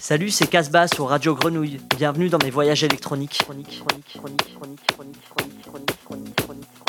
Salut, c'est Casbah sur Radio Grenouille. Bienvenue dans mes voyages électroniques. Chronique, chronique, chronique, chronique, chronique, chronique, chronique, chronique, chronique,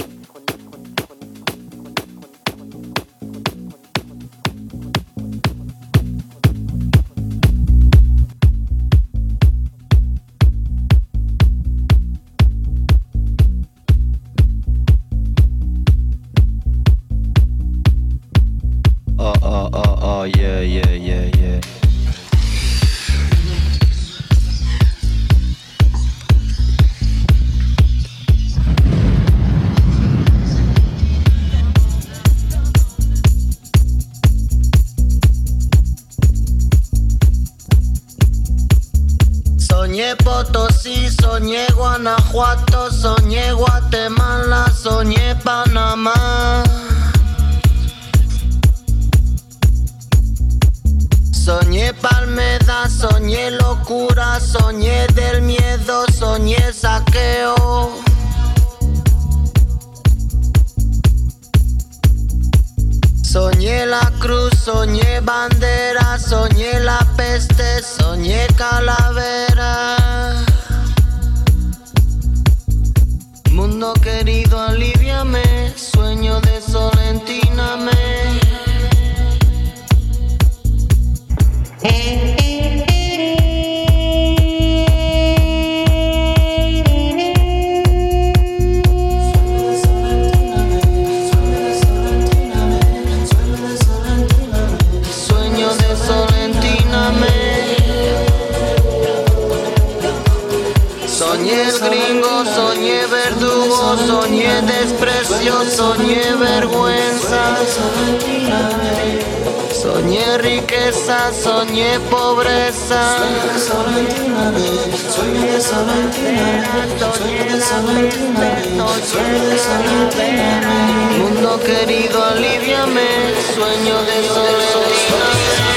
soñé desprecio, soñé vergüenza. Soñé riqueza, soñé pobreza. Mundo querido, aliviame, sueño de soledad.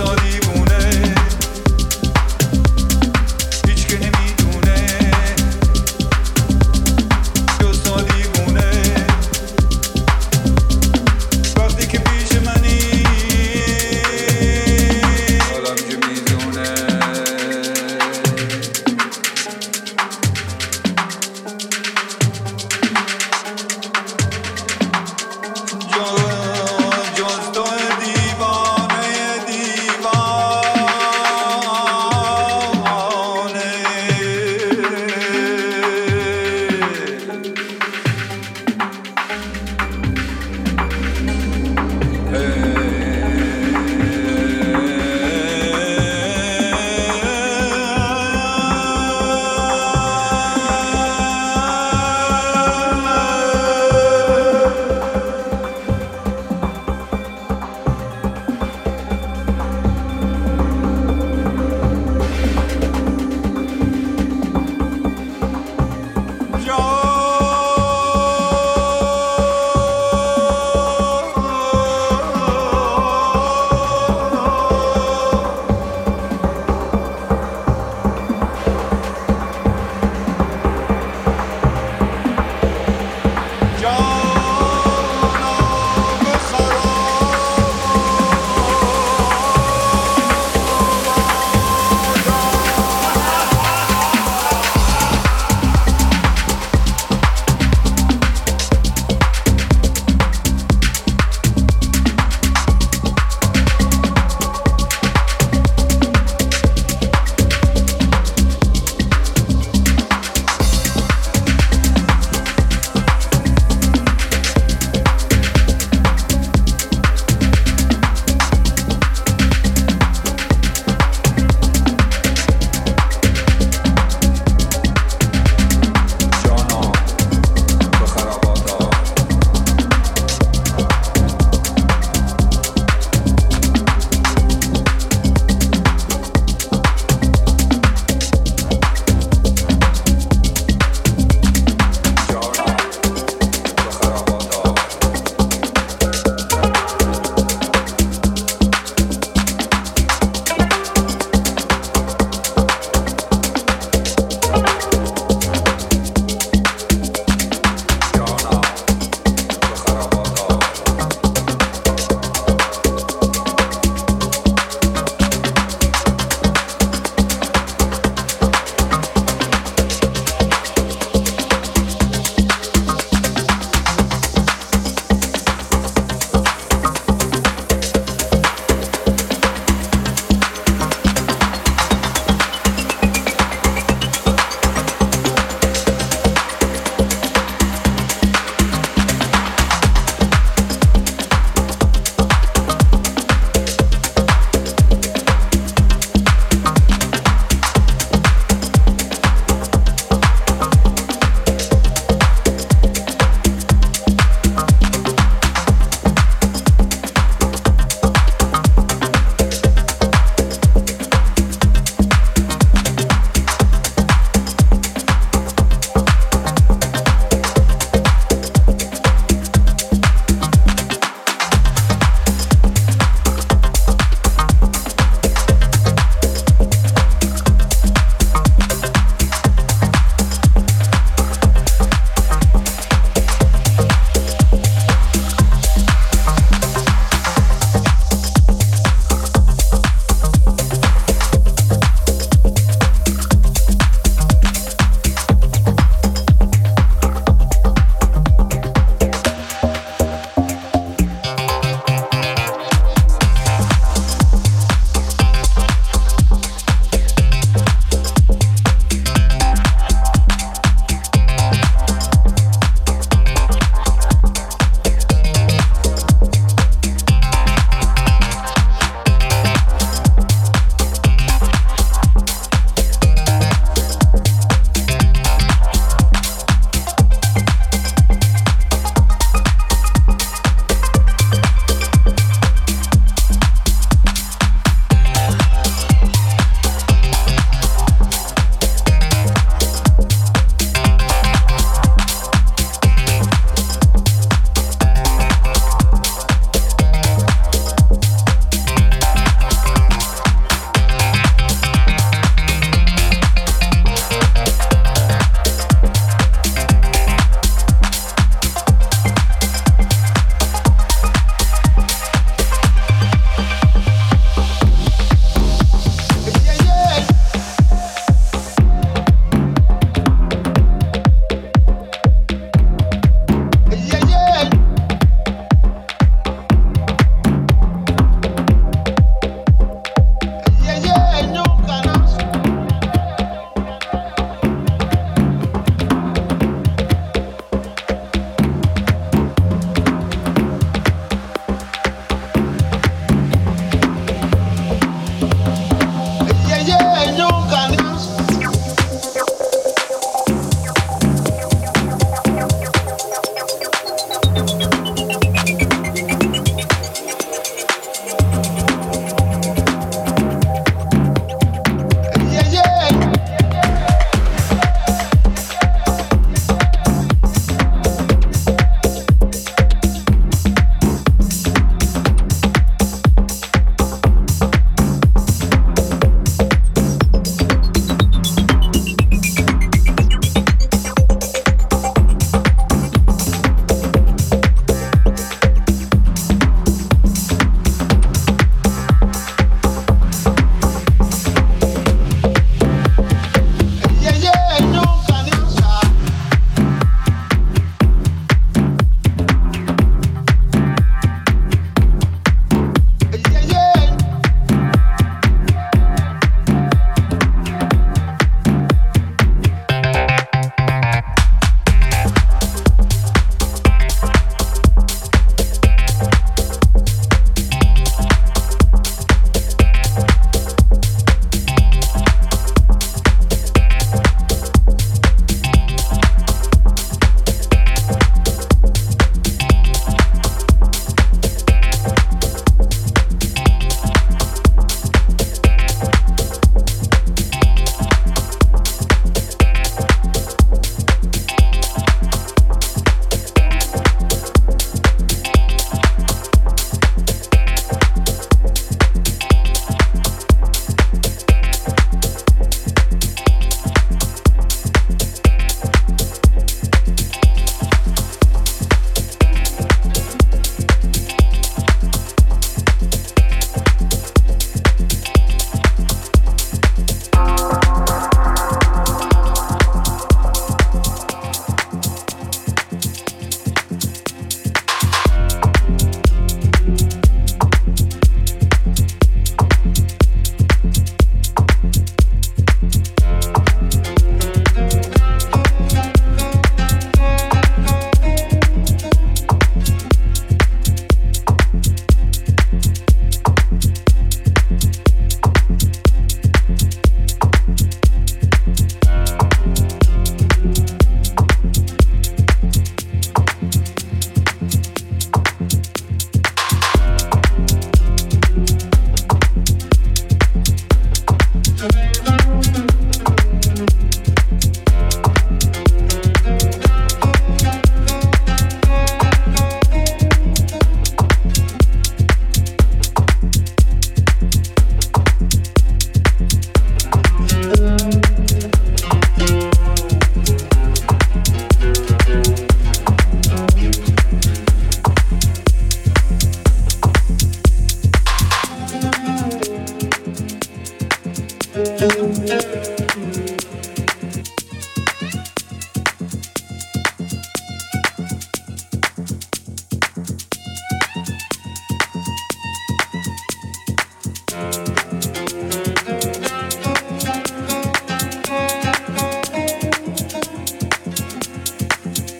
到底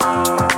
Música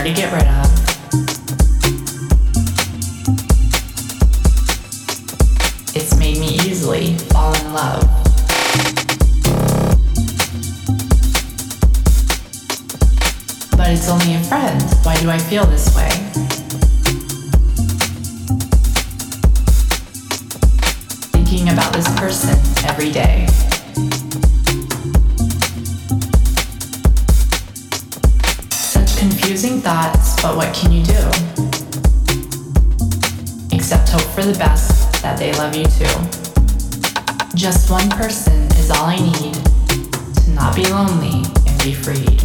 hard to get rid of. It's made me easily fall in love. But it's only a friend. Why do I feel this way? Thinking about this person every day. But what can you do? Except hope for the best that they love you too. Just one person is all I need to not be lonely and be freed.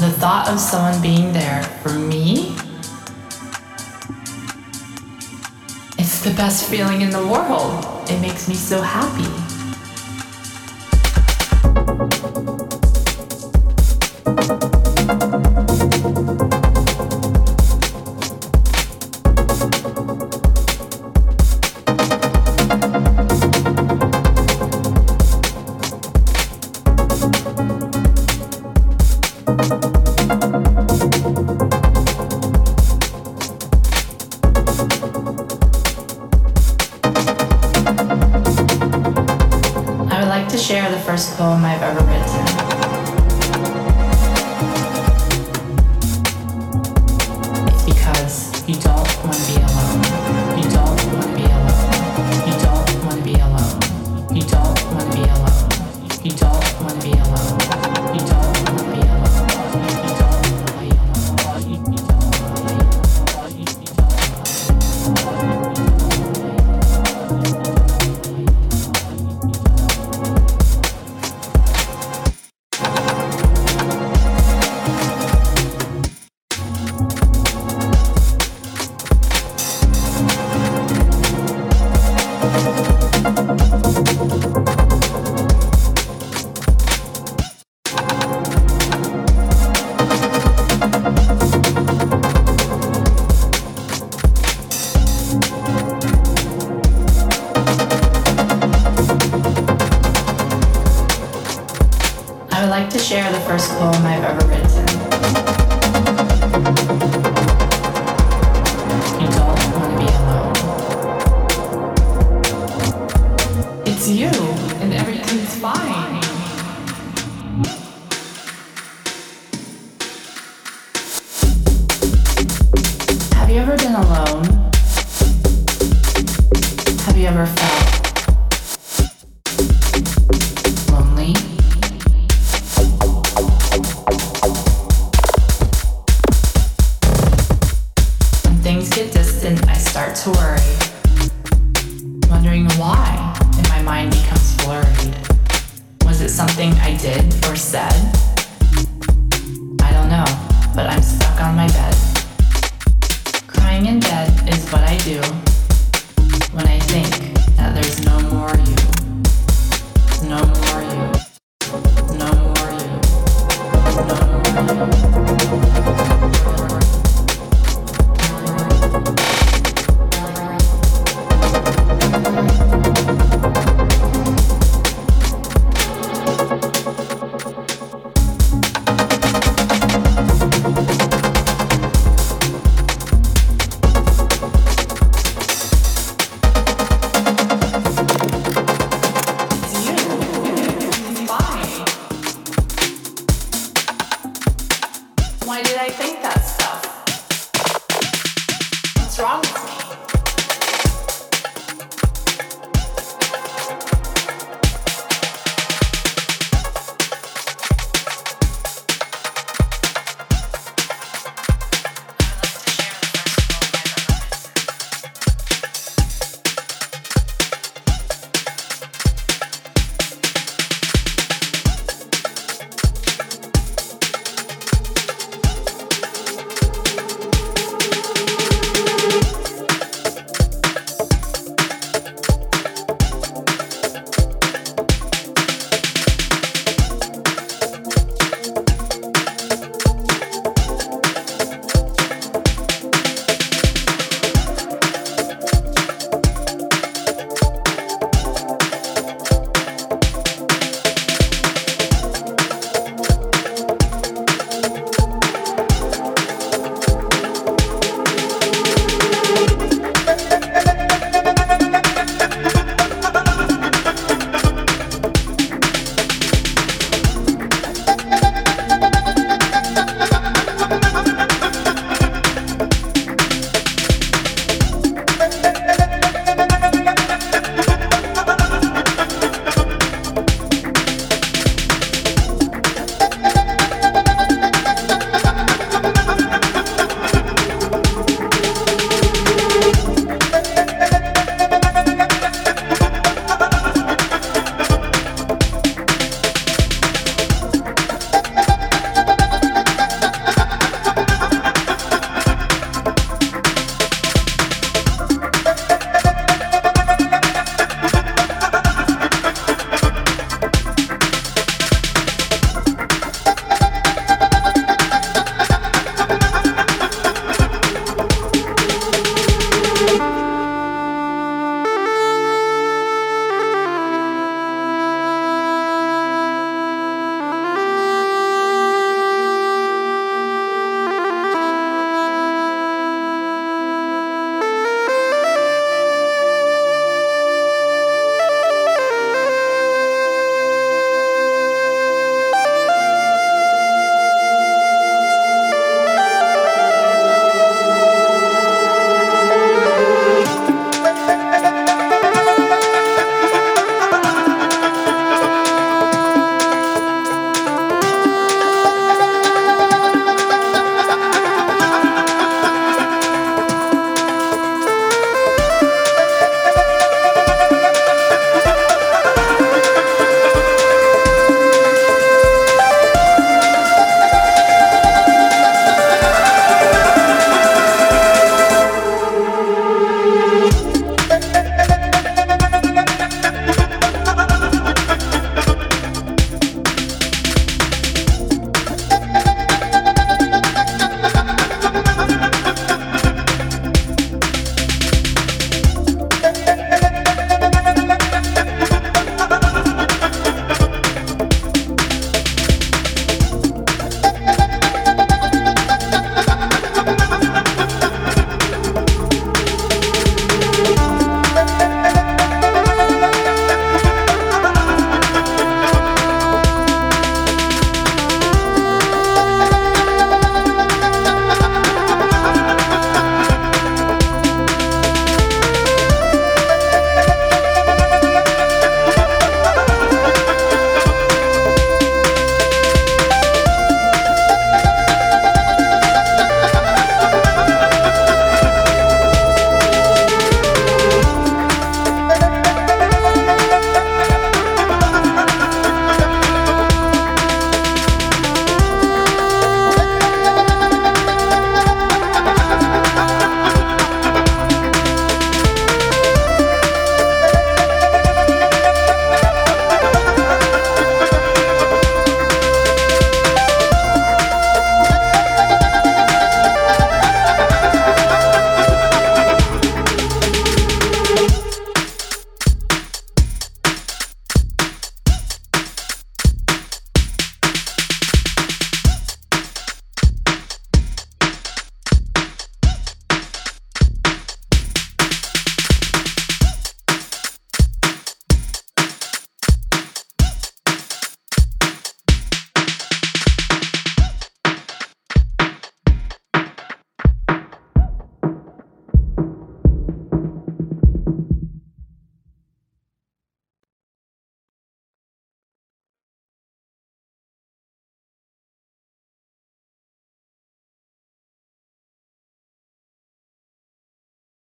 The thought of someone being there for me it's the best feeling in the world. It makes me so happy. Poem I've ever